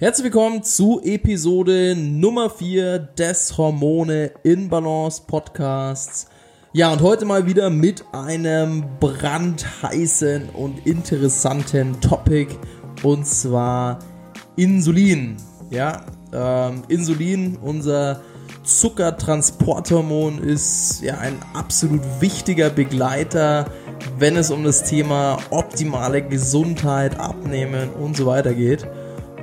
Herzlich willkommen zu Episode Nummer 4 des Hormone in Balance Podcasts. Ja, und heute mal wieder mit einem brandheißen und interessanten Topic und zwar Insulin. Ja, ähm, Insulin, unser Zuckertransporthormon, ist ja ein absolut wichtiger Begleiter, wenn es um das Thema optimale Gesundheit, Abnehmen und so weiter geht.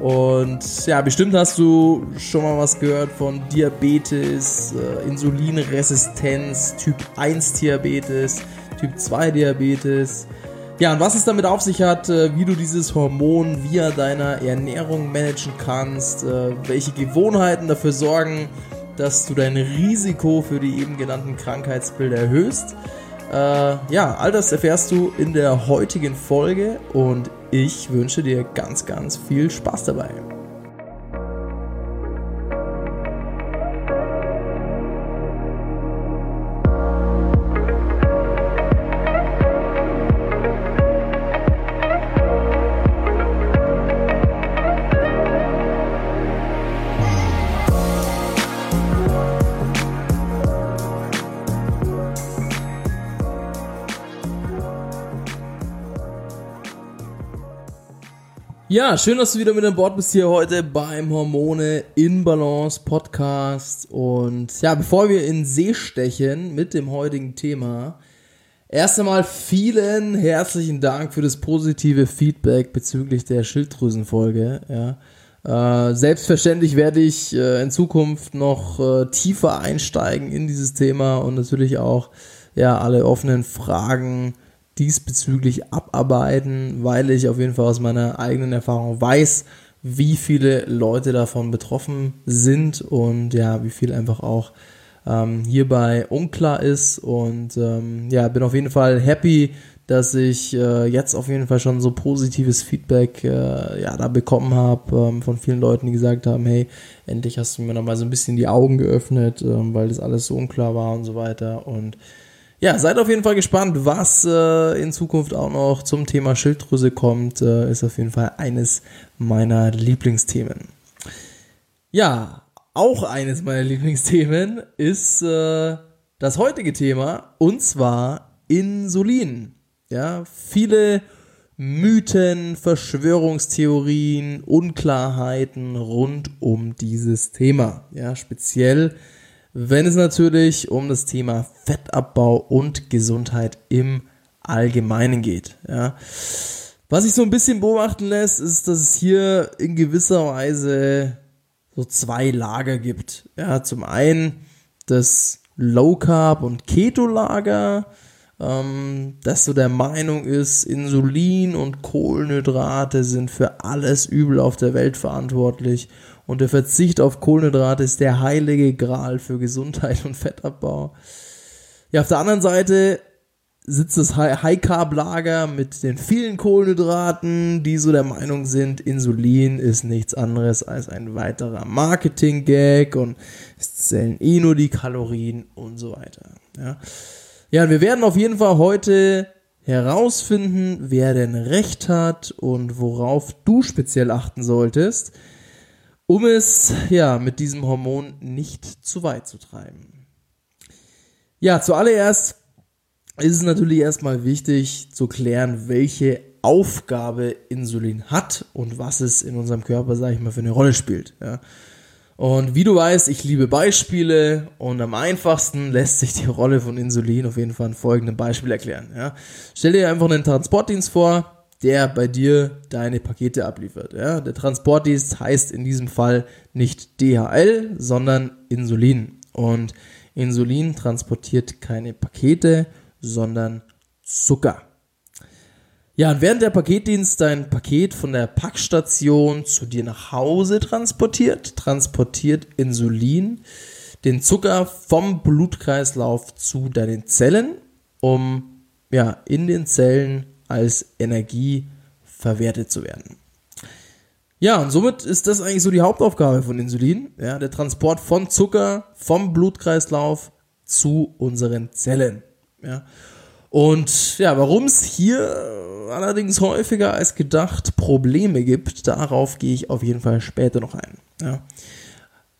Und ja, bestimmt hast du schon mal was gehört von Diabetes, äh, Insulinresistenz, Typ 1 Diabetes, Typ 2 Diabetes. Ja, und was es damit auf sich hat, äh, wie du dieses Hormon via deiner Ernährung managen kannst, äh, welche Gewohnheiten dafür sorgen, dass du dein Risiko für die eben genannten Krankheitsbilder erhöhst. Äh, ja, all das erfährst du in der heutigen Folge und ich wünsche dir ganz, ganz viel Spaß dabei. Ja, schön, dass du wieder mit an Bord bist hier heute beim Hormone in Balance Podcast. Und ja, bevor wir in See stechen mit dem heutigen Thema, erst einmal vielen herzlichen Dank für das positive Feedback bezüglich der Schilddrüsenfolge. Ja. Äh, selbstverständlich werde ich äh, in Zukunft noch äh, tiefer einsteigen in dieses Thema und natürlich auch ja alle offenen Fragen diesbezüglich abarbeiten, weil ich auf jeden Fall aus meiner eigenen Erfahrung weiß, wie viele Leute davon betroffen sind und ja, wie viel einfach auch ähm, hierbei unklar ist. Und ähm, ja, bin auf jeden Fall happy, dass ich äh, jetzt auf jeden Fall schon so positives Feedback äh, ja, da bekommen habe ähm, von vielen Leuten, die gesagt haben, hey, endlich hast du mir nochmal so ein bisschen die Augen geöffnet, ähm, weil das alles so unklar war und so weiter. Und ja, seid auf jeden Fall gespannt, was äh, in Zukunft auch noch zum Thema Schilddrüse kommt. Äh, ist auf jeden Fall eines meiner Lieblingsthemen. Ja, auch eines meiner Lieblingsthemen ist äh, das heutige Thema und zwar Insulin. Ja, viele Mythen, Verschwörungstheorien, Unklarheiten rund um dieses Thema. Ja, speziell wenn es natürlich um das Thema Fettabbau und Gesundheit im Allgemeinen geht. Ja. Was sich so ein bisschen beobachten lässt, ist, dass es hier in gewisser Weise so zwei Lager gibt. Ja, zum einen das Low Carb und Keto Lager, ähm, das so der Meinung ist, Insulin und Kohlenhydrate sind für alles Übel auf der Welt verantwortlich und der Verzicht auf Kohlenhydrate ist der heilige Gral für Gesundheit und Fettabbau. Ja, auf der anderen Seite sitzt das High-Carb-Lager mit den vielen Kohlenhydraten, die so der Meinung sind, Insulin ist nichts anderes als ein weiterer Marketing-Gag und es zählen eh nur die Kalorien und so weiter. Ja. ja, wir werden auf jeden Fall heute herausfinden, wer denn recht hat und worauf du speziell achten solltest um es ja mit diesem Hormon nicht zu weit zu treiben. Ja, zuallererst ist es natürlich erstmal wichtig zu klären, welche Aufgabe Insulin hat und was es in unserem Körper, sage ich mal, für eine Rolle spielt. Ja. Und wie du weißt, ich liebe Beispiele und am einfachsten lässt sich die Rolle von Insulin auf jeden Fall in folgendem Beispiel erklären. Ja. Stell dir einfach einen Transportdienst vor, der bei dir deine Pakete abliefert. Ja? Der Transportdienst heißt in diesem Fall nicht DHL, sondern Insulin. Und Insulin transportiert keine Pakete, sondern Zucker. Ja, und während der Paketdienst dein Paket von der Packstation zu dir nach Hause transportiert, transportiert Insulin den Zucker vom Blutkreislauf zu deinen Zellen, um ja, in den Zellen als Energie verwertet zu werden. Ja, und somit ist das eigentlich so die Hauptaufgabe von Insulin, ja, der Transport von Zucker vom Blutkreislauf zu unseren Zellen. Ja. Und ja, warum es hier allerdings häufiger als gedacht Probleme gibt, darauf gehe ich auf jeden Fall später noch ein. Ja.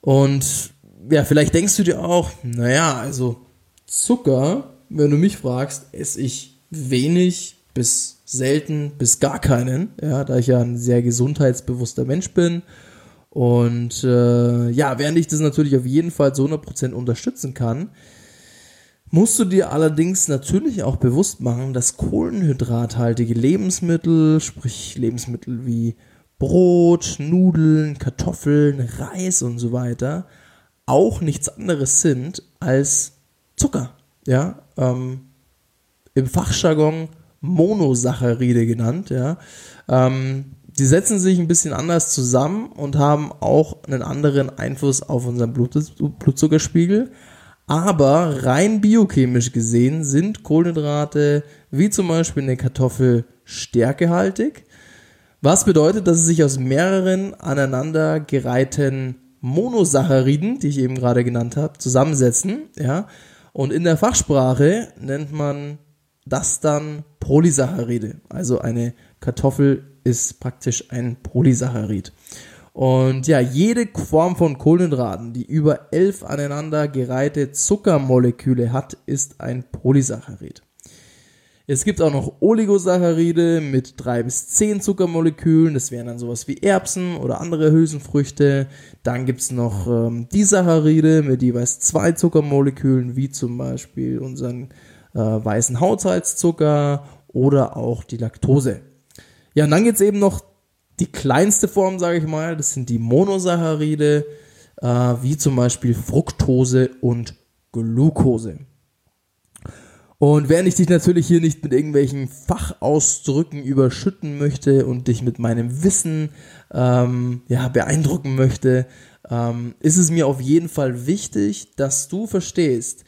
Und ja, vielleicht denkst du dir auch, naja, also Zucker, wenn du mich fragst, esse ich wenig bis selten bis gar keinen, ja, da ich ja ein sehr gesundheitsbewusster Mensch bin. Und äh, ja, während ich das natürlich auf jeden Fall zu 100% unterstützen kann, musst du dir allerdings natürlich auch bewusst machen, dass kohlenhydrathaltige Lebensmittel, sprich Lebensmittel wie Brot, Nudeln, Kartoffeln, Reis und so weiter, auch nichts anderes sind als Zucker. Ja, ähm, im Fachjargon Monosaccharide genannt. Ja, ähm, die setzen sich ein bisschen anders zusammen und haben auch einen anderen Einfluss auf unseren Blut Blutzuckerspiegel. Aber rein biochemisch gesehen sind Kohlenhydrate wie zum Beispiel eine Kartoffel stärkehaltig. Was bedeutet, dass es sich aus mehreren aneinandergereihten Monosacchariden, die ich eben gerade genannt habe, zusammensetzen. Ja? Und in der Fachsprache nennt man das dann Polysaccharide. Also eine Kartoffel ist praktisch ein Polysaccharid. Und ja, jede Form von Kohlenhydraten, die über elf aneinander gereihte Zuckermoleküle hat, ist ein Polysaccharid. Es gibt auch noch Oligosaccharide mit drei bis zehn Zuckermolekülen. Das wären dann sowas wie Erbsen oder andere Hülsenfrüchte. Dann gibt es noch ähm, Disaccharide mit jeweils zwei Zuckermolekülen, wie zum Beispiel unseren äh, weißen Haushaltszucker oder auch die Laktose. Ja, und dann gibt es eben noch die kleinste Form, sage ich mal. Das sind die Monosaccharide, äh, wie zum Beispiel Fructose und Glucose. Und während ich dich natürlich hier nicht mit irgendwelchen Fachausdrücken überschütten möchte und dich mit meinem Wissen ähm, ja, beeindrucken möchte, ähm, ist es mir auf jeden Fall wichtig, dass du verstehst,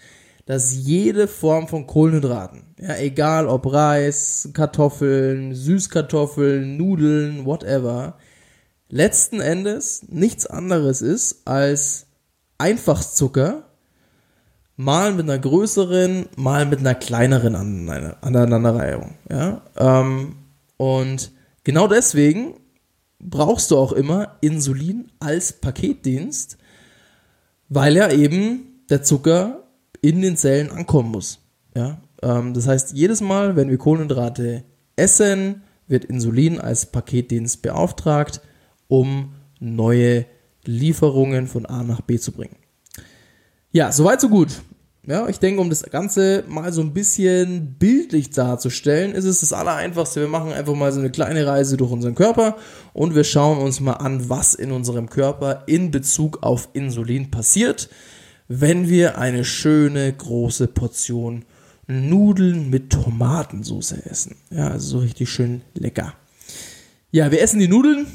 dass jede Form von Kohlenhydraten, ja, egal ob Reis, Kartoffeln, Süßkartoffeln, Nudeln, whatever, letzten Endes nichts anderes ist als Einfachzucker mal mit einer größeren, mal mit einer kleineren Aneinanderreihung. Ja? Ähm, und genau deswegen brauchst du auch immer Insulin als Paketdienst, weil ja eben der Zucker in den Zellen ankommen muss. Ja? Ähm, das heißt, jedes Mal, wenn wir Kohlenhydrate essen, wird Insulin als Paketdienst beauftragt, um neue Lieferungen von A nach B zu bringen. Ja, soweit so gut. Ja, ich denke, um das Ganze mal so ein bisschen bildlich darzustellen, ist es das Allereinfachste. Wir machen einfach mal so eine kleine Reise durch unseren Körper und wir schauen uns mal an, was in unserem Körper in Bezug auf Insulin passiert, wenn wir eine schöne große Portion Nudeln mit Tomatensauce essen. Ja, also so richtig schön lecker. Ja, wir essen die Nudeln,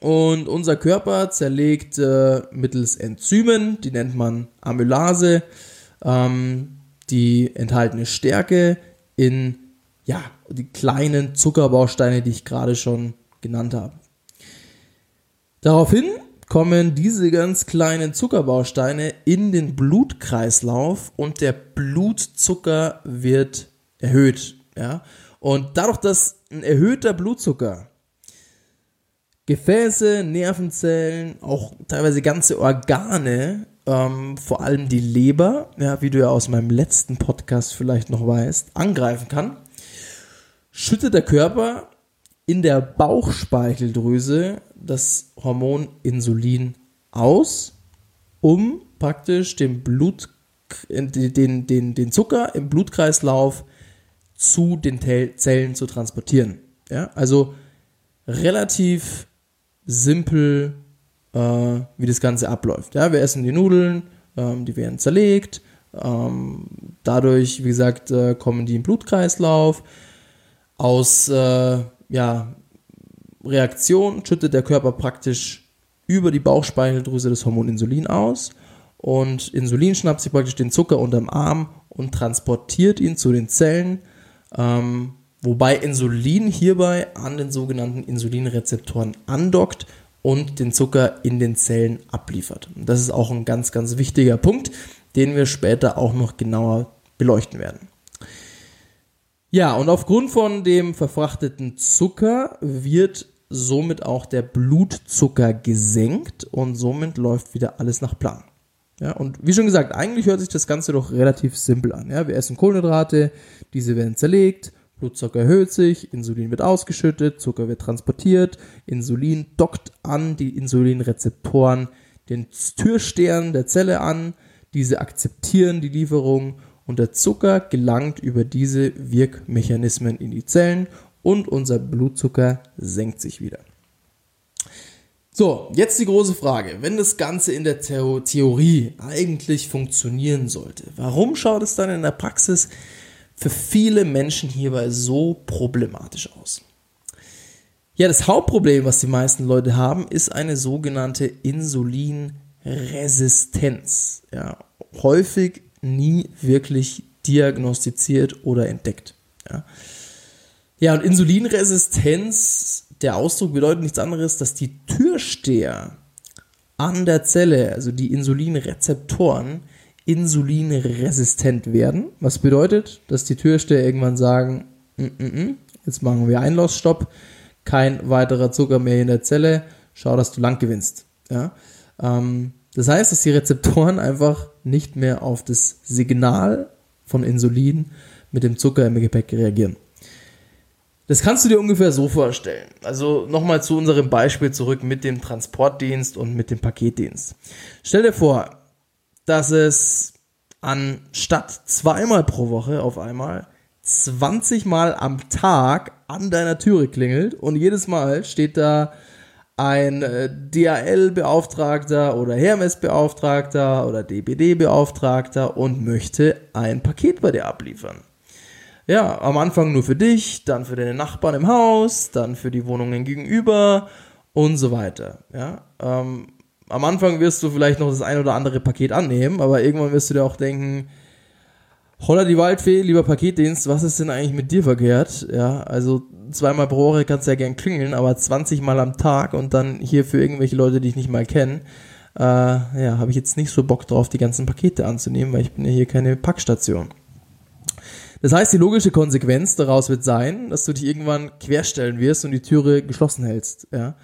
und unser Körper zerlegt äh, mittels Enzymen, die nennt man Amylase, ähm, die enthaltene Stärke in ja, die kleinen Zuckerbausteine, die ich gerade schon genannt habe. Daraufhin kommen diese ganz kleinen Zuckerbausteine in den Blutkreislauf und der Blutzucker wird erhöht. Ja? Und dadurch, dass ein erhöhter Blutzucker Gefäße, Nervenzellen, auch teilweise ganze Organe, ähm, vor allem die Leber, ja, wie du ja aus meinem letzten Podcast vielleicht noch weißt, angreifen kann, schüttet der Körper in der Bauchspeicheldrüse das Hormon Insulin aus, um praktisch den Blut, den, den, den Zucker im Blutkreislauf zu den Zellen zu transportieren. Ja, also relativ simpel, äh, wie das Ganze abläuft. Ja, wir essen die Nudeln, ähm, die werden zerlegt. Ähm, dadurch, wie gesagt, äh, kommen die im Blutkreislauf. Aus äh, ja, Reaktion schüttet der Körper praktisch über die Bauchspeicheldrüse das Hormon Insulin aus. Und Insulin schnappt sich praktisch den Zucker unterm Arm und transportiert ihn zu den Zellen. Ähm, wobei Insulin hierbei an den sogenannten Insulinrezeptoren andockt und den Zucker in den Zellen abliefert. Und das ist auch ein ganz, ganz wichtiger Punkt, den wir später auch noch genauer beleuchten werden. Ja, und aufgrund von dem verfrachteten Zucker wird somit auch der Blutzucker gesenkt und somit läuft wieder alles nach Plan. Ja, und wie schon gesagt, eigentlich hört sich das Ganze doch relativ simpel an. Ja, wir essen Kohlenhydrate, diese werden zerlegt, Blutzucker erhöht sich, Insulin wird ausgeschüttet, Zucker wird transportiert, Insulin dockt an die Insulinrezeptoren den Türstern der Zelle an, diese akzeptieren die Lieferung und der Zucker gelangt über diese Wirkmechanismen in die Zellen und unser Blutzucker senkt sich wieder. So, jetzt die große Frage. Wenn das Ganze in der Theorie eigentlich funktionieren sollte, warum schaut es dann in der Praxis für viele Menschen hierbei so problematisch aus? Ja, das Hauptproblem, was die meisten Leute haben, ist eine sogenannte Insulinresistenz. Ja, häufig nie wirklich diagnostiziert oder entdeckt. Ja, ja und Insulinresistenz, der Ausdruck bedeutet nichts anderes, dass die Türsteher an der Zelle, also die Insulinrezeptoren, insulinresistent werden. Was bedeutet, dass die Türsteher irgendwann sagen, mm -mm, mm jetzt machen wir Einlassstopp, kein weiterer Zucker mehr in der Zelle, schau, dass du lang gewinnst. Ja? Ähm, das heißt, dass die Rezeptoren einfach nicht mehr auf das Signal von Insulin mit dem Zucker im Gepäck reagieren. Das kannst du dir ungefähr so vorstellen. Also nochmal zu unserem Beispiel zurück mit dem Transportdienst und mit dem Paketdienst. Stell dir vor, dass es anstatt zweimal pro Woche auf einmal 20 Mal am Tag an deiner Türe klingelt und jedes Mal steht da ein äh, DHL-Beauftragter oder Hermes-Beauftragter oder DPD-Beauftragter und möchte ein Paket bei dir abliefern. Ja, am Anfang nur für dich, dann für deine Nachbarn im Haus, dann für die Wohnungen gegenüber und so weiter. Ja, ähm, am Anfang wirst du vielleicht noch das ein oder andere Paket annehmen, aber irgendwann wirst du dir auch denken, Holla die Waldfee, lieber Paketdienst, was ist denn eigentlich mit dir verkehrt? Ja, also zweimal pro Woche kannst du ja gern klingeln, aber 20 Mal am Tag und dann hier für irgendwelche Leute, die ich nicht mal kenne, äh, ja, habe ich jetzt nicht so Bock drauf, die ganzen Pakete anzunehmen, weil ich bin ja hier keine Packstation. Das heißt, die logische Konsequenz daraus wird sein, dass du dich irgendwann querstellen wirst und die Türe geschlossen hältst. Ja?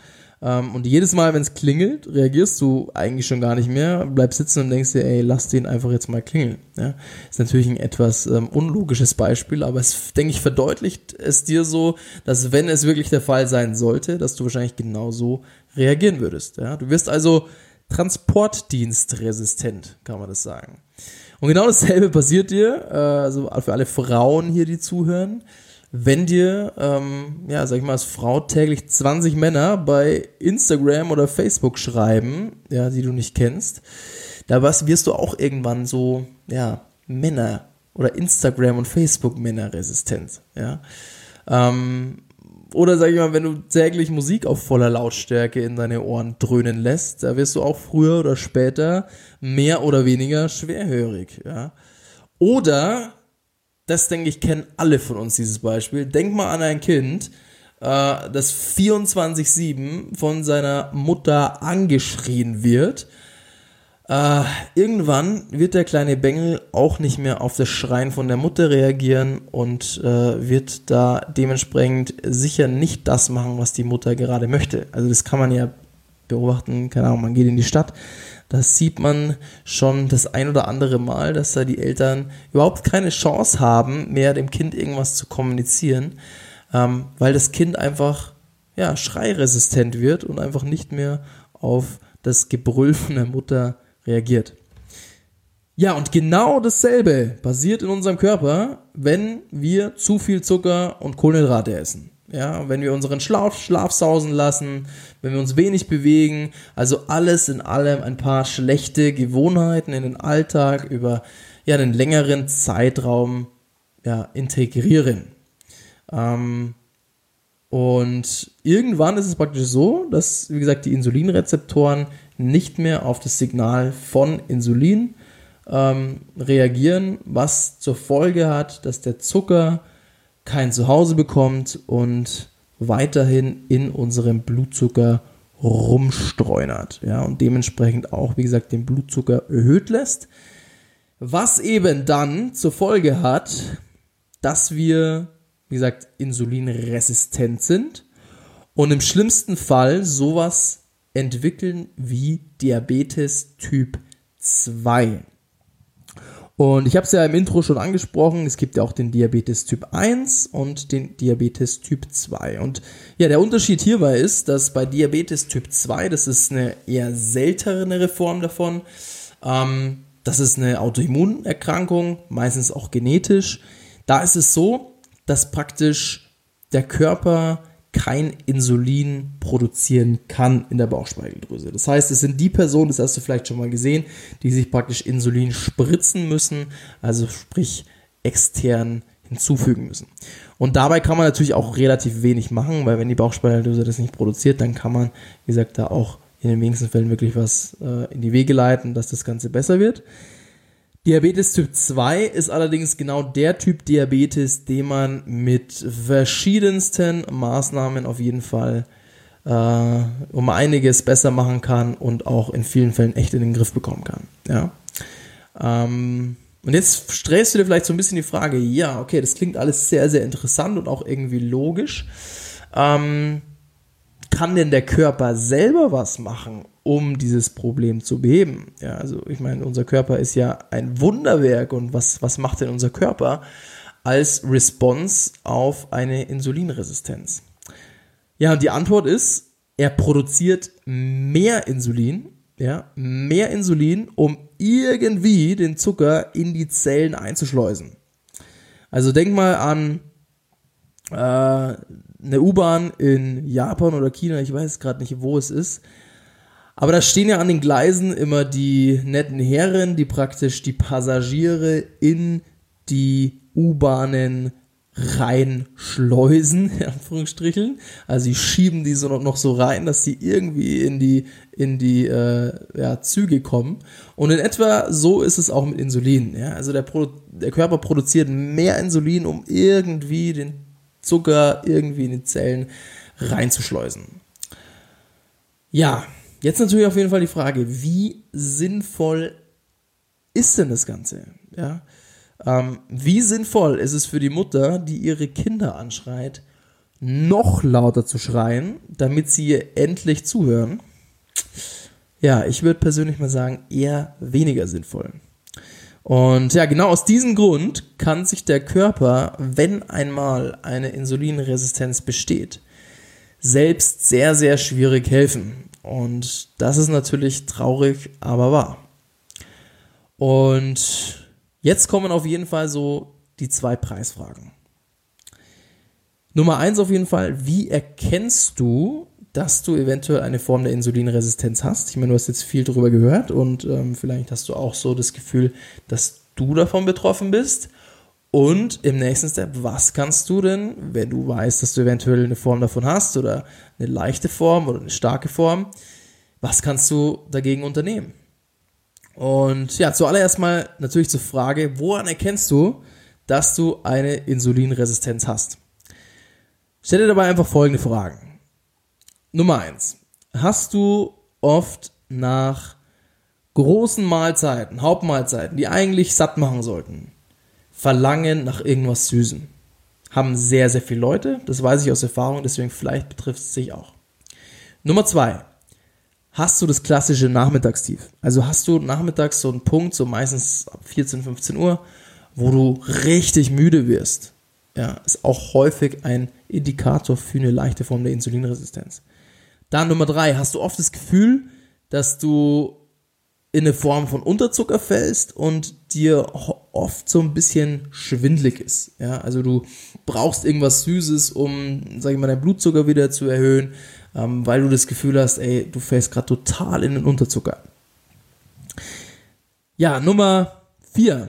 Ähm, und jedes Mal, wenn es klingelt, reagierst du eigentlich schon gar nicht mehr, bleibst sitzen und denkst dir, ey, lass den einfach jetzt mal klingeln. Ja? Ist natürlich ein etwas ähm, unlogisches Beispiel, aber es, denke ich, verdeutlicht es dir so, dass wenn es wirklich der Fall sein sollte, dass du wahrscheinlich genauso reagieren würdest. Ja? Du wirst also transportdienstresistent, kann man das sagen. Und genau dasselbe passiert dir, äh, also für alle Frauen hier, die zuhören wenn dir, ähm, ja, sag ich mal, als Frau täglich 20 Männer bei Instagram oder Facebook schreiben, ja, die du nicht kennst, da wirst du auch irgendwann so, ja, Männer oder Instagram und Facebook Männer resistent, ja. Ähm, oder sag ich mal, wenn du täglich Musik auf voller Lautstärke in deine Ohren dröhnen lässt, da wirst du auch früher oder später mehr oder weniger schwerhörig, ja. Oder das denke ich, kennen alle von uns dieses Beispiel. Denk mal an ein Kind, äh, das 24-7 von seiner Mutter angeschrien wird. Äh, irgendwann wird der kleine Bengel auch nicht mehr auf das Schreien von der Mutter reagieren und äh, wird da dementsprechend sicher nicht das machen, was die Mutter gerade möchte. Also das kann man ja beobachten, keine Ahnung, man geht in die Stadt, das sieht man schon das ein oder andere Mal, dass da die Eltern überhaupt keine Chance haben, mehr dem Kind irgendwas zu kommunizieren, ähm, weil das Kind einfach ja, schreiresistent wird und einfach nicht mehr auf das Gebrüll von der Mutter reagiert. Ja, und genau dasselbe passiert in unserem Körper, wenn wir zu viel Zucker und Kohlenhydrate essen. Ja, wenn wir unseren Schlaf, Schlaf sausen lassen, wenn wir uns wenig bewegen, also alles in allem ein paar schlechte Gewohnheiten in den Alltag über ja, einen längeren Zeitraum ja, integrieren. Ähm, und irgendwann ist es praktisch so, dass, wie gesagt, die Insulinrezeptoren nicht mehr auf das Signal von Insulin ähm, reagieren, was zur Folge hat, dass der Zucker kein Zuhause bekommt und weiterhin in unserem Blutzucker rumstreunert. Ja, und dementsprechend auch, wie gesagt, den Blutzucker erhöht lässt. Was eben dann zur Folge hat, dass wir wie gesagt, insulinresistent sind und im schlimmsten Fall sowas entwickeln wie Diabetes Typ 2. Und ich habe es ja im Intro schon angesprochen, es gibt ja auch den Diabetes Typ 1 und den Diabetes Typ 2. Und ja, der Unterschied hierbei ist, dass bei Diabetes Typ 2, das ist eine eher seltenere Form davon, ähm, das ist eine Autoimmunerkrankung, meistens auch genetisch. Da ist es so, dass praktisch der Körper kein Insulin produzieren kann in der Bauchspeicheldrüse. Das heißt, es sind die Personen, das hast du vielleicht schon mal gesehen, die sich praktisch Insulin spritzen müssen, also sprich extern hinzufügen müssen. Und dabei kann man natürlich auch relativ wenig machen, weil wenn die Bauchspeicheldrüse das nicht produziert, dann kann man, wie gesagt, da auch in den wenigsten Fällen wirklich was äh, in die Wege leiten, dass das Ganze besser wird. Diabetes Typ 2 ist allerdings genau der Typ Diabetes, den man mit verschiedensten Maßnahmen auf jeden Fall äh, um einiges besser machen kann und auch in vielen Fällen echt in den Griff bekommen kann. Ja. Ähm, und jetzt stellst du dir vielleicht so ein bisschen die Frage, ja, okay, das klingt alles sehr, sehr interessant und auch irgendwie logisch. Ähm, kann denn der Körper selber was machen, um dieses Problem zu beheben? Ja, also ich meine, unser Körper ist ja ein Wunderwerk und was, was macht denn unser Körper als Response auf eine Insulinresistenz? Ja, und die Antwort ist, er produziert mehr Insulin, ja, mehr Insulin, um irgendwie den Zucker in die Zellen einzuschleusen. Also denk mal an äh, eine U-Bahn in Japan oder China, ich weiß gerade nicht, wo es ist. Aber da stehen ja an den Gleisen immer die netten Herren, die praktisch die Passagiere in die U-Bahnen reinschleusen, in Anführungsstrichen. Also sie schieben die so noch so rein, dass sie irgendwie in die, in die äh, ja, Züge kommen. Und in etwa so ist es auch mit Insulin. Ja? Also der, Pro der Körper produziert mehr Insulin, um irgendwie den Zucker irgendwie in die Zellen reinzuschleusen. Ja, jetzt natürlich auf jeden Fall die Frage, wie sinnvoll ist denn das Ganze? Ja, ähm, wie sinnvoll ist es für die Mutter, die ihre Kinder anschreit, noch lauter zu schreien, damit sie ihr endlich zuhören? Ja, ich würde persönlich mal sagen, eher weniger sinnvoll. Und ja, genau aus diesem Grund kann sich der Körper, wenn einmal eine Insulinresistenz besteht, selbst sehr, sehr schwierig helfen. Und das ist natürlich traurig, aber wahr. Und jetzt kommen auf jeden Fall so die zwei Preisfragen. Nummer eins auf jeden Fall, wie erkennst du, dass du eventuell eine Form der Insulinresistenz hast. Ich meine, du hast jetzt viel darüber gehört und ähm, vielleicht hast du auch so das Gefühl, dass du davon betroffen bist. Und im nächsten Step, was kannst du denn, wenn du weißt, dass du eventuell eine Form davon hast oder eine leichte Form oder eine starke Form, was kannst du dagegen unternehmen? Und ja, zuallererst mal natürlich zur Frage, woran erkennst du, dass du eine Insulinresistenz hast? Stell dir dabei einfach folgende Fragen. Nummer eins. Hast du oft nach großen Mahlzeiten, Hauptmahlzeiten, die eigentlich satt machen sollten, Verlangen nach irgendwas Süßen? Haben sehr, sehr viele Leute. Das weiß ich aus Erfahrung, deswegen vielleicht betrifft es sich auch. Nummer zwei. Hast du das klassische Nachmittagstief? Also hast du nachmittags so einen Punkt, so meistens ab 14, 15 Uhr, wo du richtig müde wirst. Ja, ist auch häufig ein Indikator für eine leichte Form der Insulinresistenz. Dann Nummer drei, hast du oft das Gefühl, dass du in eine Form von Unterzucker fällst und dir oft so ein bisschen schwindlig ist. Ja, also du brauchst irgendwas Süßes, um, sag ich mal, deinen Blutzucker wieder zu erhöhen, ähm, weil du das Gefühl hast, ey, du fällst gerade total in den Unterzucker. Ja, Nummer vier.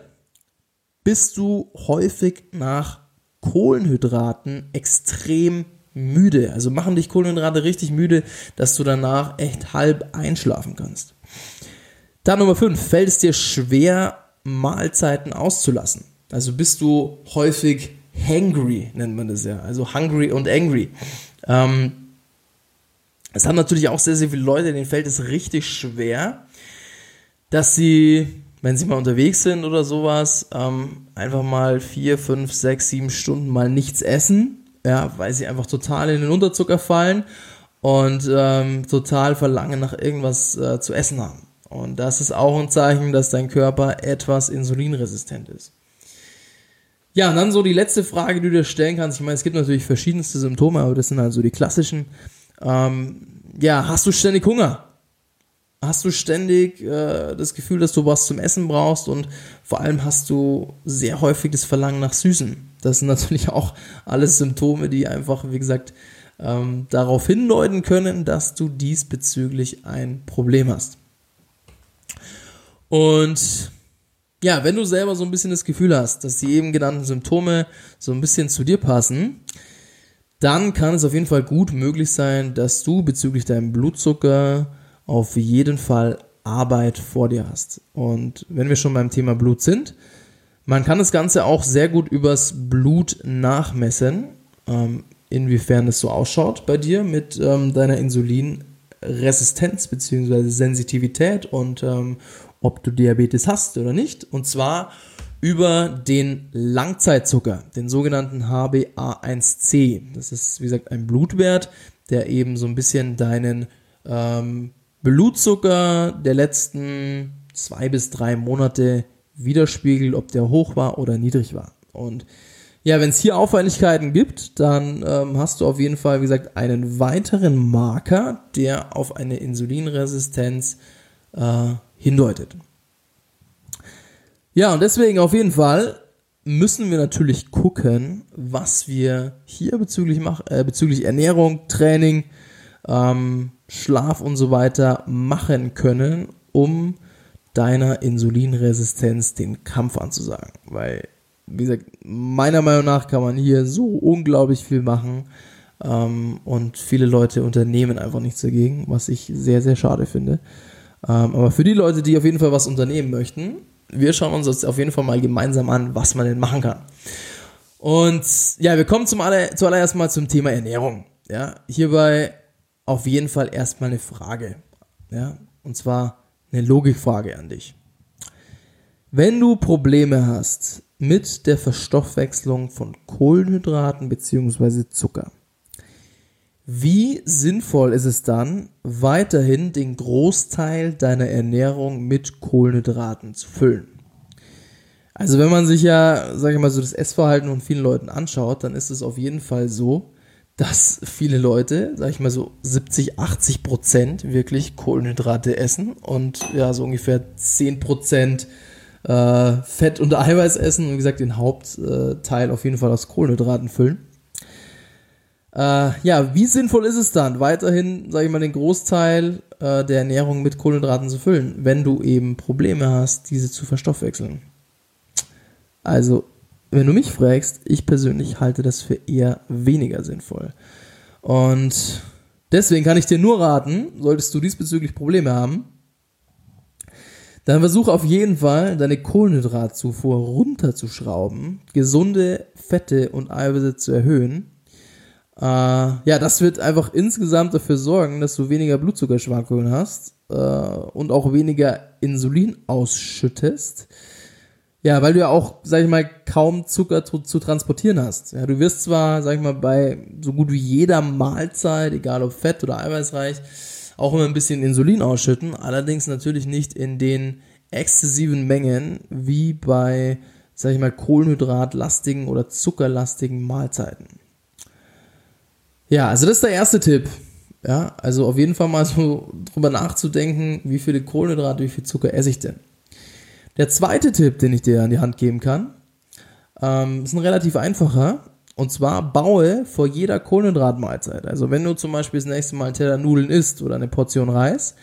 Bist du häufig nach Kohlenhydraten extrem müde. Also machen dich Kohlenhydrate richtig müde, dass du danach echt halb einschlafen kannst. Dann Nummer 5. Fällt es dir schwer, Mahlzeiten auszulassen? Also bist du häufig hangry, nennt man das ja. Also hungry und angry. Ähm, es haben natürlich auch sehr, sehr viele Leute, denen fällt es richtig schwer, dass sie wenn sie mal unterwegs sind oder sowas, ähm, einfach mal vier, fünf, sechs, sieben Stunden mal nichts essen, ja, weil sie einfach total in den Unterzucker fallen und ähm, total Verlangen nach irgendwas äh, zu essen haben. Und das ist auch ein Zeichen, dass dein Körper etwas insulinresistent ist. Ja, und dann so die letzte Frage, die du dir stellen kannst. Ich meine, es gibt natürlich verschiedenste Symptome, aber das sind halt so die klassischen. Ähm, ja, hast du ständig Hunger? Hast du ständig äh, das Gefühl, dass du was zum Essen brauchst und vor allem hast du sehr häufig das Verlangen nach Süßen. Das sind natürlich auch alles Symptome, die einfach, wie gesagt, ähm, darauf hindeuten können, dass du diesbezüglich ein Problem hast. Und ja, wenn du selber so ein bisschen das Gefühl hast, dass die eben genannten Symptome so ein bisschen zu dir passen, dann kann es auf jeden Fall gut möglich sein, dass du bezüglich deinem Blutzucker auf jeden Fall Arbeit vor dir hast. Und wenn wir schon beim Thema Blut sind, man kann das Ganze auch sehr gut übers Blut nachmessen, ähm, inwiefern es so ausschaut bei dir mit ähm, deiner Insulinresistenz bzw. Sensitivität und ähm, ob du Diabetes hast oder nicht. Und zwar über den Langzeitzucker, den sogenannten HbA1c. Das ist, wie gesagt, ein Blutwert, der eben so ein bisschen deinen ähm, Blutzucker der letzten zwei bis drei Monate widerspiegelt, ob der hoch war oder niedrig war. Und ja, wenn es hier Auffälligkeiten gibt, dann ähm, hast du auf jeden Fall, wie gesagt, einen weiteren Marker, der auf eine Insulinresistenz äh, hindeutet. Ja, und deswegen auf jeden Fall müssen wir natürlich gucken, was wir hier bezüglich, mach, äh, bezüglich Ernährung, Training, ähm, Schlaf und so weiter machen können, um deiner Insulinresistenz den Kampf anzusagen. Weil, wie gesagt, meiner Meinung nach kann man hier so unglaublich viel machen ähm, und viele Leute unternehmen einfach nichts dagegen, was ich sehr, sehr schade finde. Ähm, aber für die Leute, die auf jeden Fall was unternehmen möchten, wir schauen uns jetzt auf jeden Fall mal gemeinsam an, was man denn machen kann. Und ja, wir kommen zum aller, zuallererst mal zum Thema Ernährung. Ja, hierbei auf jeden Fall erstmal eine Frage. Ja, und zwar eine Logikfrage an dich. Wenn du Probleme hast mit der Verstoffwechslung von Kohlenhydraten bzw. Zucker, wie sinnvoll ist es dann, weiterhin den Großteil deiner Ernährung mit Kohlenhydraten zu füllen? Also wenn man sich ja, sage ich mal, so das Essverhalten von vielen Leuten anschaut, dann ist es auf jeden Fall so, dass viele Leute, sage ich mal so 70, 80 Prozent wirklich Kohlenhydrate essen und ja, so ungefähr 10 Prozent äh, Fett und Eiweiß essen und wie gesagt den Hauptteil auf jeden Fall aus Kohlenhydraten füllen. Äh, ja, wie sinnvoll ist es dann, weiterhin, sage ich mal, den Großteil äh, der Ernährung mit Kohlenhydraten zu füllen, wenn du eben Probleme hast, diese zu verstoffwechseln? Also, wenn du mich fragst, ich persönlich halte das für eher weniger sinnvoll. Und deswegen kann ich dir nur raten, solltest du diesbezüglich Probleme haben, dann versuche auf jeden Fall, deine Kohlenhydratzufuhr runterzuschrauben, gesunde Fette und Eiweiße zu erhöhen äh, ja, das wird einfach insgesamt dafür sorgen, dass du weniger Blutzuckerschwankungen hast äh, und auch weniger Insulin ausschüttest. Ja, weil du ja auch, sag ich mal, kaum Zucker zu, zu, transportieren hast. Ja, du wirst zwar, sag ich mal, bei so gut wie jeder Mahlzeit, egal ob fett oder eiweißreich, auch immer ein bisschen Insulin ausschütten, allerdings natürlich nicht in den exzessiven Mengen wie bei, sag ich mal, kohlenhydratlastigen oder zuckerlastigen Mahlzeiten. Ja, also das ist der erste Tipp. Ja, also auf jeden Fall mal so drüber nachzudenken, wie viele Kohlenhydrate, wie viel Zucker esse ich denn. Der zweite Tipp, den ich dir an die Hand geben kann, ähm, ist ein relativ einfacher. Und zwar baue vor jeder Kohlenhydratmahlzeit, also wenn du zum Beispiel das nächste Mal einen Teller Nudeln isst oder eine Portion Reis,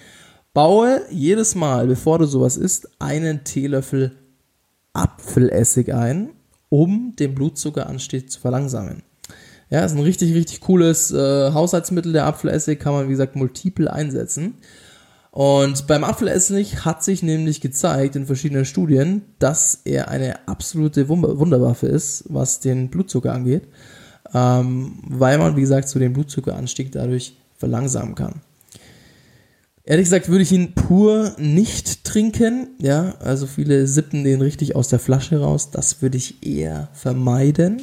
baue jedes Mal, bevor du sowas isst, einen Teelöffel Apfelessig ein, um den Blutzuckeranstieg zu verlangsamen. Ja, ist ein richtig, richtig cooles äh, Haushaltsmittel. Der Apfelessig kann man, wie gesagt, multiple einsetzen. Und beim Apfelessig hat sich nämlich gezeigt in verschiedenen Studien, dass er eine absolute Wunderwaffe ist, was den Blutzucker angeht, ähm, weil man, wie gesagt, so den Blutzuckeranstieg dadurch verlangsamen kann. Ehrlich gesagt würde ich ihn pur nicht trinken. Ja, also viele sippen den richtig aus der Flasche raus. Das würde ich eher vermeiden.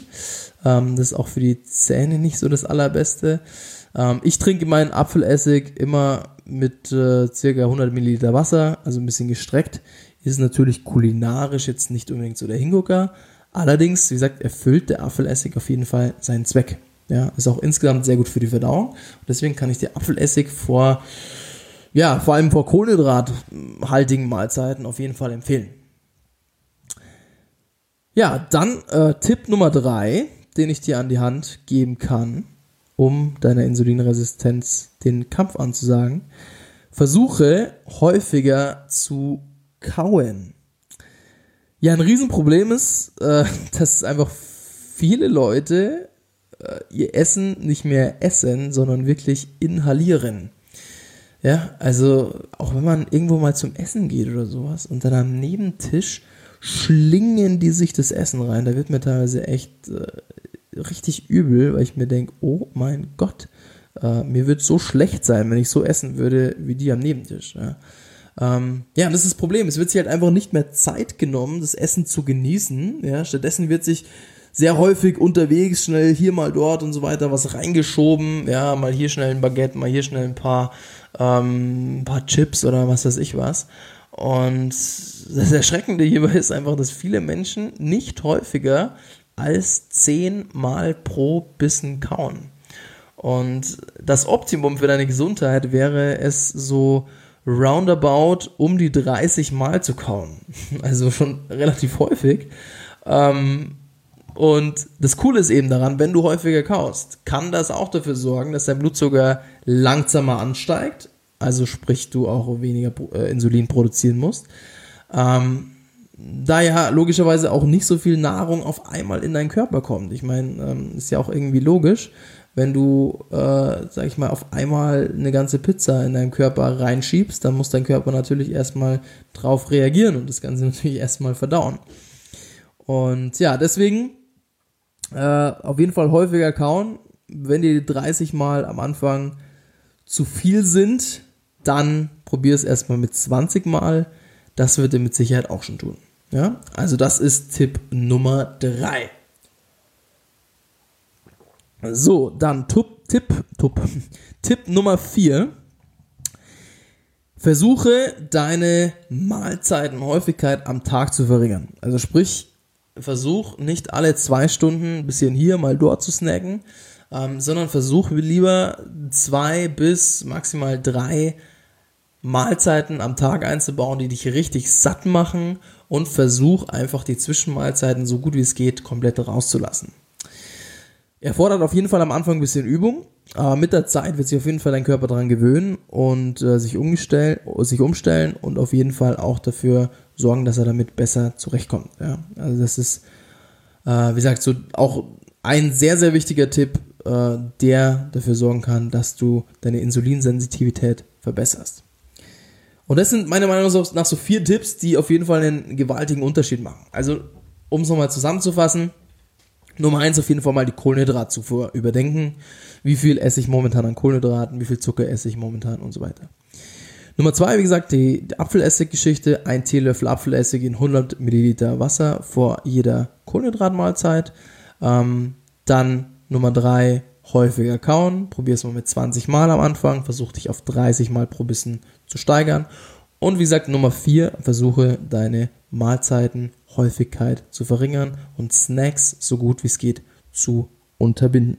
Ähm, das ist auch für die Zähne nicht so das Allerbeste. Ähm, ich trinke meinen Apfelessig immer mit äh, circa 100 Milliliter Wasser, also ein bisschen gestreckt. Ist natürlich kulinarisch jetzt nicht unbedingt so der Hingucker. Allerdings, wie gesagt, erfüllt der Apfelessig auf jeden Fall seinen Zweck. Ja, ist auch insgesamt sehr gut für die Verdauung. Und deswegen kann ich dir Apfelessig vor, ja, vor allem vor kohlenhydrathaltigen Mahlzeiten auf jeden Fall empfehlen. Ja, dann äh, Tipp Nummer drei, den ich dir an die Hand geben kann, um deiner Insulinresistenz den Kampf anzusagen. Versuche häufiger zu kauen. Ja, ein Riesenproblem ist, äh, dass einfach viele Leute äh, ihr Essen nicht mehr essen, sondern wirklich inhalieren. Ja, also auch wenn man irgendwo mal zum Essen geht oder sowas und dann am Nebentisch schlingen die sich das Essen rein. Da wird mir teilweise echt äh, richtig übel, weil ich mir denke, oh mein Gott, äh, mir wird so schlecht sein, wenn ich so essen würde wie die am Nebentisch. Ja. Ähm, ja, und das ist das Problem. Es wird sich halt einfach nicht mehr Zeit genommen, das Essen zu genießen. Ja, stattdessen wird sich sehr häufig unterwegs, schnell hier mal dort und so weiter was reingeschoben. Ja, mal hier schnell ein Baguette, mal hier schnell ein paar, ähm, ein paar Chips oder was weiß ich was. Und das Erschreckende hierbei ist einfach, dass viele Menschen nicht häufiger als zehnmal pro Bissen kauen. Und das Optimum für deine Gesundheit wäre es so roundabout um die 30 Mal zu kauen. Also schon relativ häufig. Ähm, und das Coole ist eben daran, wenn du häufiger kaust, kann das auch dafür sorgen, dass dein Blutzucker langsamer ansteigt. Also sprich, du auch weniger äh, Insulin produzieren musst. Ähm, da ja logischerweise auch nicht so viel Nahrung auf einmal in deinen Körper kommt. Ich meine, ähm, ist ja auch irgendwie logisch, wenn du, äh, sag ich mal, auf einmal eine ganze Pizza in deinen Körper reinschiebst, dann muss dein Körper natürlich erstmal drauf reagieren und das Ganze natürlich erstmal verdauen. Und ja, deswegen äh, auf jeden Fall häufiger kauen. Wenn dir 30 Mal am Anfang zu viel sind, dann probier es erstmal mit 20 Mal. Das wird dir mit Sicherheit auch schon tun. Ja, also das ist Tipp Nummer 3. So, dann Tup, Tipp, Tup, Tipp Nummer 4. Versuche deine Mahlzeitenhäufigkeit am Tag zu verringern. Also sprich, versuch nicht alle zwei Stunden ein bisschen hier, mal dort zu snacken, ähm, sondern versuch lieber zwei bis maximal drei Mahlzeiten am Tag einzubauen, die dich richtig satt machen und versuch einfach die Zwischenmahlzeiten so gut wie es geht komplett rauszulassen. Erfordert auf jeden Fall am Anfang ein bisschen Übung, aber mit der Zeit wird sich auf jeden Fall dein Körper daran gewöhnen und äh, sich, umstellen, sich umstellen und auf jeden Fall auch dafür sorgen, dass er damit besser zurechtkommt. Ja? Also das ist, äh, wie gesagt, so auch ein sehr, sehr wichtiger Tipp, äh, der dafür sorgen kann, dass du deine Insulinsensitivität verbesserst. Und das sind meiner Meinung nach so vier Tipps, die auf jeden Fall einen gewaltigen Unterschied machen. Also, um es nochmal zusammenzufassen, Nummer eins auf jeden Fall mal die Kohlenhydratzufuhr überdenken. Wie viel esse ich momentan an Kohlenhydraten, wie viel Zucker esse ich momentan und so weiter. Nummer zwei, wie gesagt, die, die Apfelessig-Geschichte. Ein Teelöffel Apfelessig in 100 Milliliter Wasser vor jeder Kohlenhydratmahlzeit. Ähm, dann Nummer drei, häufiger kauen. Probier es mal mit 20 Mal am Anfang. Versuch dich auf 30 Mal pro Bissen steigern. Und wie gesagt, Nummer vier, versuche deine Mahlzeitenhäufigkeit zu verringern und Snacks so gut wie es geht zu unterbinden.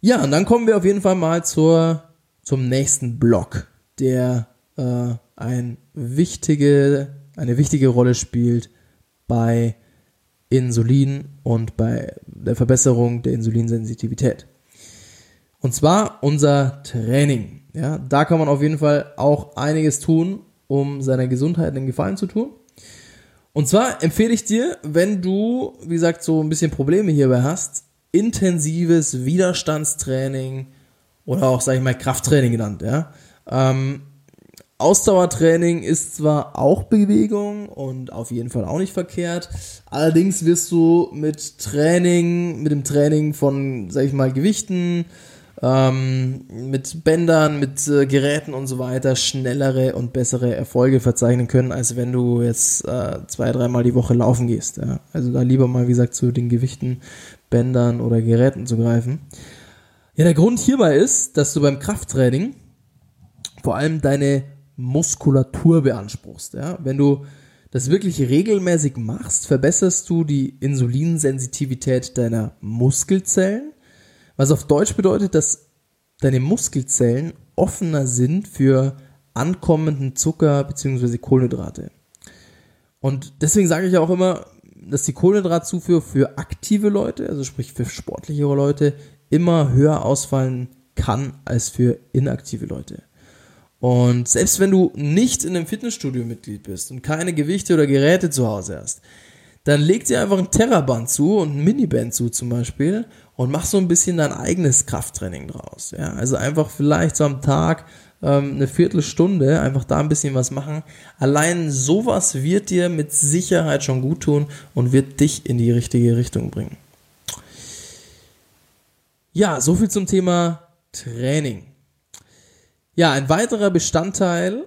Ja, und dann kommen wir auf jeden Fall mal zur, zum nächsten Block, der äh, ein wichtige, eine wichtige Rolle spielt bei Insulin und bei der Verbesserung der Insulinsensitivität. Und zwar unser Training. Ja, da kann man auf jeden Fall auch einiges tun, um seiner Gesundheit einen Gefallen zu tun. Und zwar empfehle ich dir, wenn du, wie gesagt, so ein bisschen Probleme hierbei hast, intensives Widerstandstraining oder auch, sage ich mal, Krafttraining genannt. Ja? Ähm, Ausdauertraining ist zwar auch Bewegung und auf jeden Fall auch nicht verkehrt. Allerdings wirst du mit Training, mit dem Training von, sag ich mal, Gewichten, ähm, mit Bändern, mit äh, Geräten und so weiter schnellere und bessere Erfolge verzeichnen können, als wenn du jetzt äh, zwei, dreimal die Woche laufen gehst. Ja? Also da lieber mal, wie gesagt, zu den Gewichten, Bändern oder Geräten zu greifen. Ja, der Grund hierbei ist, dass du beim Krafttraining vor allem deine Muskulatur beanspruchst. Ja? Wenn du das wirklich regelmäßig machst, verbesserst du die Insulinsensitivität deiner Muskelzellen was auf Deutsch bedeutet, dass deine Muskelzellen offener sind für ankommenden Zucker bzw. Kohlenhydrate. Und deswegen sage ich auch immer, dass die Kohlenhydratzufuhr für aktive Leute, also sprich für sportlichere Leute, immer höher ausfallen kann als für inaktive Leute. Und selbst wenn du nicht in einem Fitnessstudio Mitglied bist und keine Gewichte oder Geräte zu Hause hast, dann leg dir einfach ein Terraband zu und ein Miniband zu zum Beispiel und mach so ein bisschen dein eigenes Krafttraining draus. Ja? Also einfach vielleicht so am Tag ähm, eine Viertelstunde, einfach da ein bisschen was machen. Allein sowas wird dir mit Sicherheit schon gut tun und wird dich in die richtige Richtung bringen. Ja, so viel zum Thema Training. Ja, ein weiterer Bestandteil,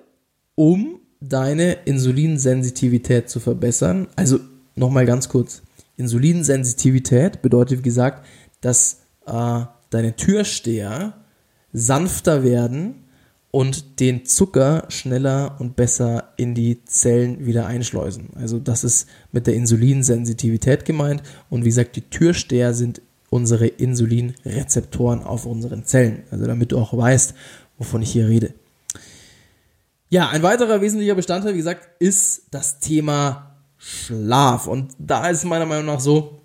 um deine Insulinsensitivität zu verbessern, also nochmal ganz kurz. Insulinsensitivität bedeutet, wie gesagt, dass äh, deine Türsteher sanfter werden und den Zucker schneller und besser in die Zellen wieder einschleusen. Also das ist mit der Insulinsensitivität gemeint. Und wie gesagt, die Türsteher sind unsere Insulinrezeptoren auf unseren Zellen. Also damit du auch weißt, wovon ich hier rede. Ja, ein weiterer wesentlicher Bestandteil, wie gesagt, ist das Thema Schlaf. Und da ist es meiner Meinung nach so,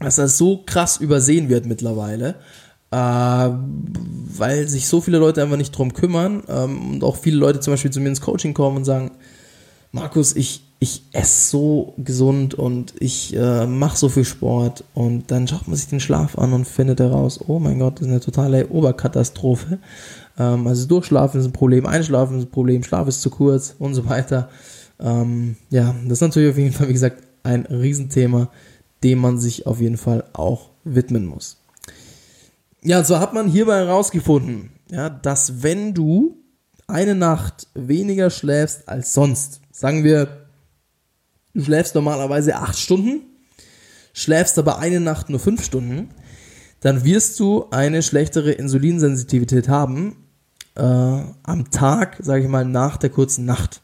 dass das so krass übersehen wird mittlerweile, äh, weil sich so viele Leute einfach nicht drum kümmern ähm, und auch viele Leute zum Beispiel zu mir ins Coaching kommen und sagen, Markus, ich, ich esse so gesund und ich äh, mache so viel Sport und dann schaut man sich den Schlaf an und findet heraus, oh mein Gott, das ist eine totale Oberkatastrophe. Ähm, also Durchschlafen ist ein Problem, Einschlafen ist ein Problem, Schlaf ist zu kurz und so weiter. Ähm, ja, das ist natürlich auf jeden Fall, wie gesagt, ein Riesenthema, dem man sich auf jeden Fall auch widmen muss. Ja, so hat man hierbei herausgefunden, ja, dass wenn du eine Nacht weniger schläfst als sonst, sagen wir, du schläfst normalerweise acht Stunden, schläfst aber eine Nacht nur fünf Stunden, dann wirst du eine schlechtere Insulinsensitivität haben äh, am Tag, sage ich mal, nach der kurzen Nacht.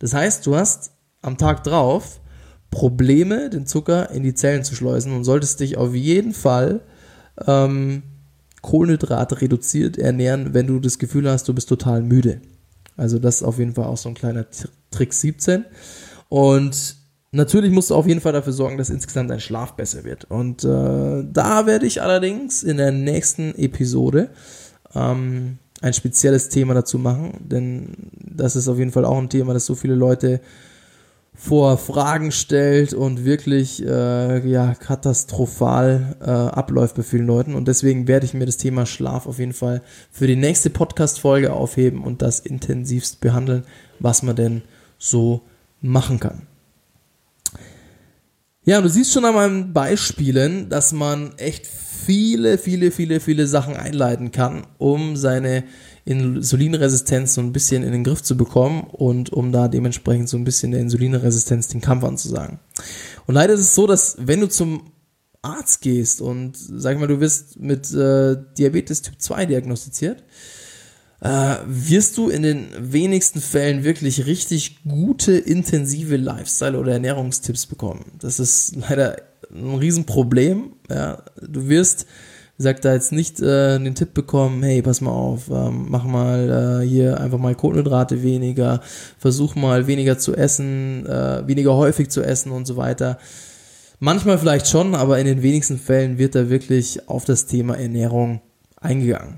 Das heißt, du hast am Tag drauf Probleme, den Zucker in die Zellen zu schleusen und solltest dich auf jeden Fall ähm, Kohlenhydrate reduziert ernähren, wenn du das Gefühl hast, du bist total müde. Also das ist auf jeden Fall auch so ein kleiner Trick 17. Und natürlich musst du auf jeden Fall dafür sorgen, dass insgesamt dein Schlaf besser wird. Und äh, da werde ich allerdings in der nächsten Episode ähm, ein spezielles Thema dazu machen, denn das ist auf jeden Fall auch ein Thema, das so viele Leute vor Fragen stellt und wirklich äh, ja katastrophal äh, abläuft bei vielen Leuten und deswegen werde ich mir das Thema Schlaf auf jeden Fall für die nächste Podcast Folge aufheben und das intensivst behandeln, was man denn so machen kann. Ja, du siehst schon an meinen Beispielen, dass man echt viele, viele, viele, viele Sachen einleiten kann, um seine Insulinresistenz so ein bisschen in den Griff zu bekommen und um da dementsprechend so ein bisschen der Insulinresistenz den Kampf anzusagen. Und leider ist es so, dass wenn du zum Arzt gehst und sag mal, du wirst mit äh, Diabetes Typ 2 diagnostiziert, äh, wirst du in den wenigsten Fällen wirklich richtig gute, intensive Lifestyle- oder Ernährungstipps bekommen. Das ist leider ein Riesenproblem. Ja. Du wirst, wie gesagt, da jetzt nicht äh, den Tipp bekommen, hey, pass mal auf, ähm, mach mal äh, hier einfach mal Kohlenhydrate weniger, versuch mal weniger zu essen, äh, weniger häufig zu essen und so weiter. Manchmal vielleicht schon, aber in den wenigsten Fällen wird da wirklich auf das Thema Ernährung eingegangen.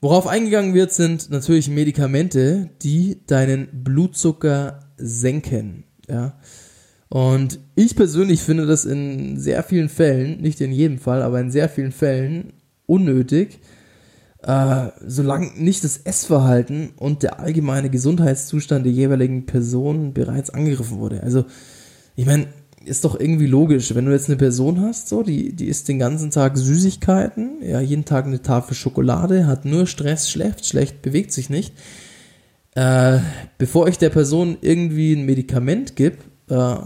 Worauf eingegangen wird, sind natürlich Medikamente, die deinen Blutzucker senken. Ja. Und ich persönlich finde das in sehr vielen Fällen, nicht in jedem Fall, aber in sehr vielen Fällen unnötig, äh, solange nicht das Essverhalten und der allgemeine Gesundheitszustand der jeweiligen Person bereits angegriffen wurde. Also, ich meine, ist doch irgendwie logisch, wenn du jetzt eine Person hast, so, die, die isst den ganzen Tag Süßigkeiten, ja, jeden Tag eine Tafel Schokolade, hat nur Stress, schläft schlecht, bewegt sich nicht. Äh, bevor ich der Person irgendwie ein Medikament gebe, äh,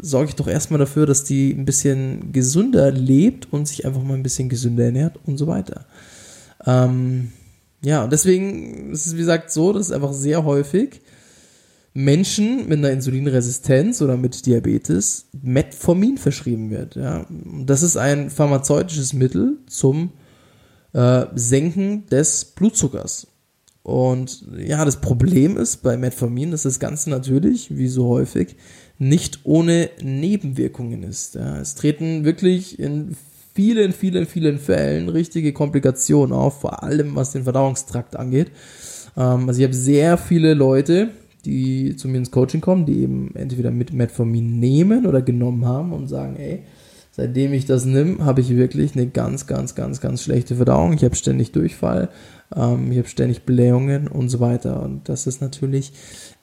sorge ich doch erstmal dafür, dass die ein bisschen gesünder lebt und sich einfach mal ein bisschen gesünder ernährt und so weiter. Ähm, ja, und deswegen ist es, wie gesagt, so, dass einfach sehr häufig Menschen mit einer Insulinresistenz oder mit Diabetes Metformin verschrieben wird. Ja. Das ist ein pharmazeutisches Mittel zum äh, Senken des Blutzuckers. Und ja, das Problem ist bei Metformin, dass das Ganze natürlich, wie so häufig, nicht ohne Nebenwirkungen ist. Ja. Es treten wirklich in vielen, vielen, vielen Fällen richtige Komplikationen auf, vor allem was den Verdauungstrakt angeht. Ähm, also ich habe sehr viele Leute, die zu mir ins Coaching kommen, die eben entweder mit Metformin nehmen oder genommen haben und sagen, ey, seitdem ich das nimm, habe ich wirklich eine ganz, ganz, ganz, ganz schlechte Verdauung. Ich habe ständig Durchfall, ähm, ich habe ständig Blähungen und so weiter. Und das ist natürlich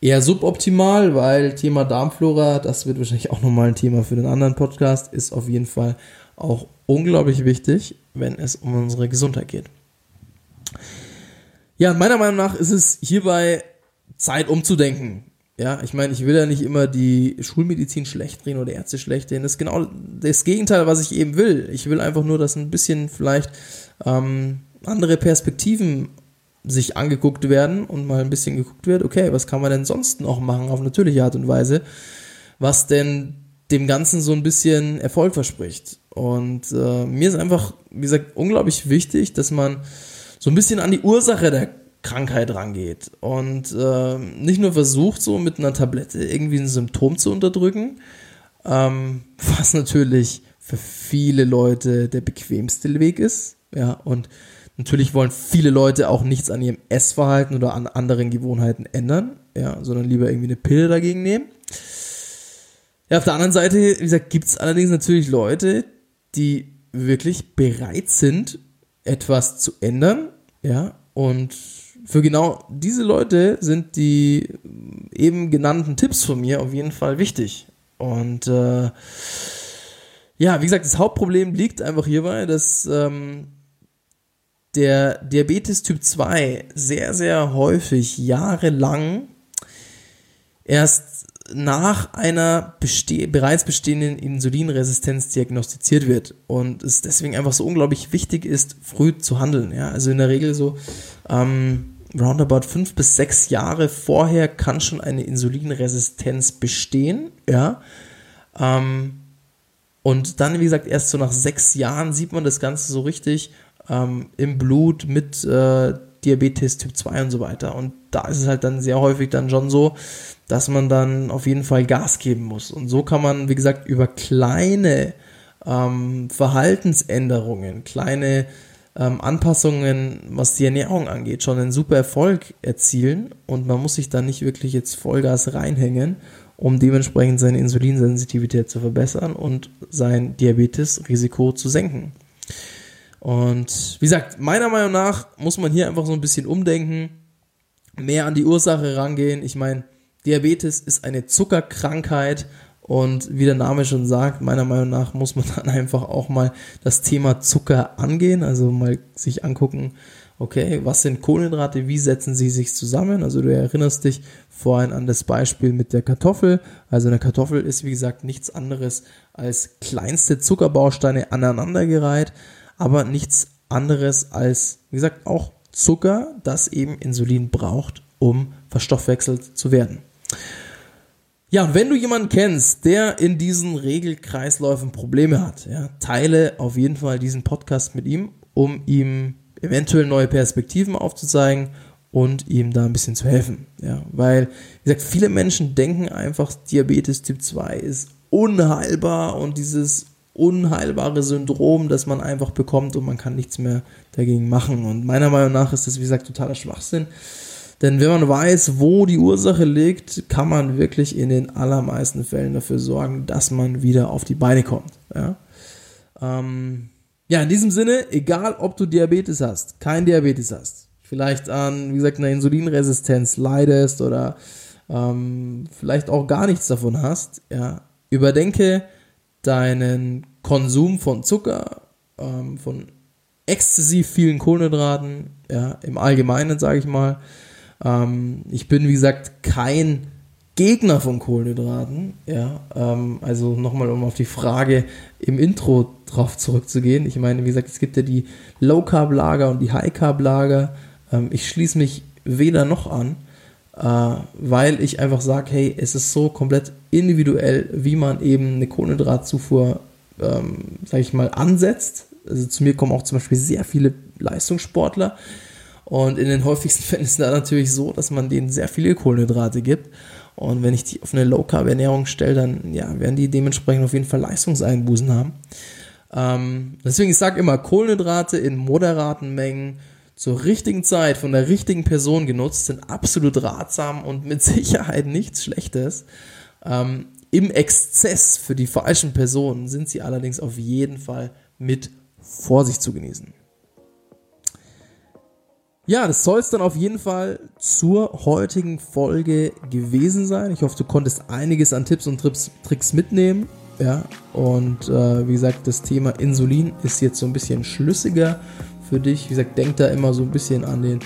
eher suboptimal, weil Thema Darmflora, das wird wahrscheinlich auch nochmal ein Thema für den anderen Podcast, ist auf jeden Fall auch unglaublich wichtig, wenn es um unsere Gesundheit geht. Ja, meiner Meinung nach ist es hierbei Zeit umzudenken. Ja, ich meine, ich will ja nicht immer die Schulmedizin schlecht drehen oder Ärzte schlecht drehen. Das ist genau das Gegenteil, was ich eben will. Ich will einfach nur, dass ein bisschen vielleicht ähm, andere Perspektiven sich angeguckt werden und mal ein bisschen geguckt wird, okay, was kann man denn sonst noch machen auf natürliche Art und Weise, was denn dem Ganzen so ein bisschen Erfolg verspricht. Und äh, mir ist einfach, wie gesagt, unglaublich wichtig, dass man so ein bisschen an die Ursache der Krankheit rangeht und äh, nicht nur versucht, so mit einer Tablette irgendwie ein Symptom zu unterdrücken, ähm, was natürlich für viele Leute der bequemste Weg ist, ja, und natürlich wollen viele Leute auch nichts an ihrem Essverhalten oder an anderen Gewohnheiten ändern, ja, sondern lieber irgendwie eine Pille dagegen nehmen. Ja, auf der anderen Seite, wie gesagt, gibt es allerdings natürlich Leute, die wirklich bereit sind, etwas zu ändern, ja, und für genau diese Leute sind die eben genannten Tipps von mir auf jeden Fall wichtig. Und äh, ja, wie gesagt, das Hauptproblem liegt einfach hierbei, dass ähm, der Diabetes Typ 2 sehr, sehr häufig jahrelang erst nach einer beste bereits bestehenden Insulinresistenz diagnostiziert wird und es deswegen einfach so unglaublich wichtig ist, früh zu handeln. Ja? Also in der Regel so ähm, roundabout fünf bis sechs Jahre vorher kann schon eine Insulinresistenz bestehen, ja. Ähm, und dann, wie gesagt, erst so nach sechs Jahren sieht man das Ganze so richtig ähm, im Blut mit äh, Diabetes Typ 2 und so weiter. Und da ist es halt dann sehr häufig dann schon so, dass man dann auf jeden Fall Gas geben muss. Und so kann man, wie gesagt, über kleine ähm, Verhaltensänderungen, kleine ähm, Anpassungen, was die Ernährung angeht, schon einen super Erfolg erzielen und man muss sich da nicht wirklich jetzt Vollgas reinhängen, um dementsprechend seine Insulinsensitivität zu verbessern und sein Diabetesrisiko zu senken. Und wie gesagt, meiner Meinung nach muss man hier einfach so ein bisschen umdenken, mehr an die Ursache rangehen. Ich meine, Diabetes ist eine Zuckerkrankheit und wie der Name schon sagt, meiner Meinung nach muss man dann einfach auch mal das Thema Zucker angehen, also mal sich angucken, okay, was sind Kohlenhydrate, wie setzen sie sich zusammen? Also du erinnerst dich vorhin an das Beispiel mit der Kartoffel. Also eine Kartoffel ist wie gesagt nichts anderes als kleinste Zuckerbausteine aneinandergereiht, aber nichts anderes als, wie gesagt, auch Zucker, das eben Insulin braucht, um verstoffwechselt zu werden. Ja, und wenn du jemanden kennst, der in diesen Regelkreisläufen Probleme hat, ja, teile auf jeden Fall diesen Podcast mit ihm, um ihm eventuell neue Perspektiven aufzuzeigen und ihm da ein bisschen zu helfen. Ja, weil, wie gesagt, viele Menschen denken einfach, Diabetes Typ 2 ist unheilbar und dieses unheilbare Syndrom, das man einfach bekommt und man kann nichts mehr dagegen machen. Und meiner Meinung nach ist das, wie gesagt, totaler Schwachsinn. Denn wenn man weiß, wo die Ursache liegt, kann man wirklich in den allermeisten Fällen dafür sorgen, dass man wieder auf die Beine kommt. Ja, ähm, ja in diesem Sinne, egal ob du Diabetes hast, kein Diabetes hast, vielleicht an, wie gesagt, einer Insulinresistenz leidest oder ähm, vielleicht auch gar nichts davon hast, ja, überdenke deinen Konsum von Zucker, ähm, von exzessiv vielen Kohlenhydraten, ja, im Allgemeinen sage ich mal. Ähm, ich bin, wie gesagt, kein Gegner von Kohlenhydraten, ja, ähm, also nochmal, um auf die Frage im Intro drauf zurückzugehen. Ich meine, wie gesagt, es gibt ja die Low-Carb-Lager und die High-Carb-Lager. Ähm, ich schließe mich weder noch an, weil ich einfach sage, hey, es ist so komplett individuell, wie man eben eine Kohlenhydratzufuhr, ähm, sage ich mal, ansetzt. Also zu mir kommen auch zum Beispiel sehr viele Leistungssportler. Und in den häufigsten Fällen ist es natürlich so, dass man denen sehr viele Kohlenhydrate gibt. Und wenn ich die auf eine Low-Carb-Ernährung stelle, dann ja, werden die dementsprechend auf jeden Fall Leistungseinbußen haben. Ähm, deswegen, ich sage immer, Kohlenhydrate in moderaten Mengen zur richtigen Zeit von der richtigen Person genutzt sind absolut ratsam und mit Sicherheit nichts Schlechtes. Ähm, Im Exzess für die falschen Personen sind sie allerdings auf jeden Fall mit Vorsicht zu genießen. Ja, das soll es dann auf jeden Fall zur heutigen Folge gewesen sein. Ich hoffe, du konntest einiges an Tipps und Tricks mitnehmen. Ja, und äh, wie gesagt, das Thema Insulin ist jetzt so ein bisschen schlüssiger für dich. Wie gesagt, denk da immer so ein bisschen an den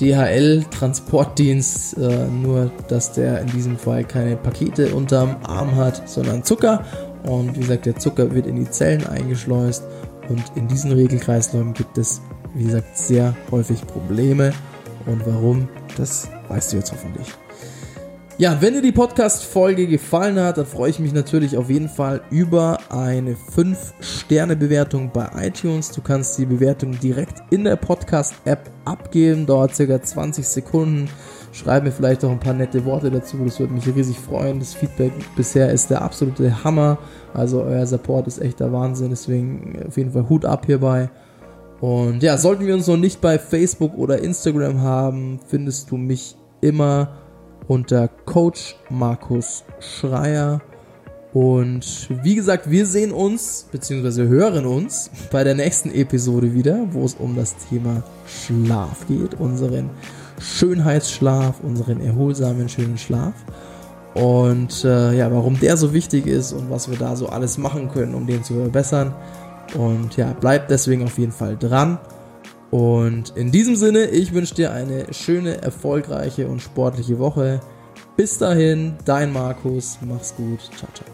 DHL-Transportdienst, äh, nur dass der in diesem Fall keine Pakete unterm Arm hat, sondern Zucker. Und wie gesagt, der Zucker wird in die Zellen eingeschleust und in diesen Regelkreisläufen gibt es wie gesagt, sehr häufig Probleme. Und warum, das weißt du jetzt hoffentlich. Ja, wenn dir die Podcast-Folge gefallen hat, dann freue ich mich natürlich auf jeden Fall über eine 5-Sterne-Bewertung bei iTunes. Du kannst die Bewertung direkt in der Podcast-App abgeben, dauert circa 20 Sekunden. Schreib mir vielleicht auch ein paar nette Worte dazu, das würde mich riesig freuen. Das Feedback bisher ist der absolute Hammer. Also euer Support ist echt der Wahnsinn, deswegen auf jeden Fall Hut ab hierbei. Und ja, sollten wir uns noch nicht bei Facebook oder Instagram haben, findest du mich immer unter Coach Markus Schreier. Und wie gesagt, wir sehen uns, beziehungsweise hören uns bei der nächsten Episode wieder, wo es um das Thema Schlaf geht, unseren Schönheitsschlaf, unseren erholsamen, schönen Schlaf. Und äh, ja, warum der so wichtig ist und was wir da so alles machen können, um den zu verbessern. Und ja, bleib deswegen auf jeden Fall dran. Und in diesem Sinne, ich wünsche dir eine schöne, erfolgreiche und sportliche Woche. Bis dahin, dein Markus, mach's gut, ciao, ciao.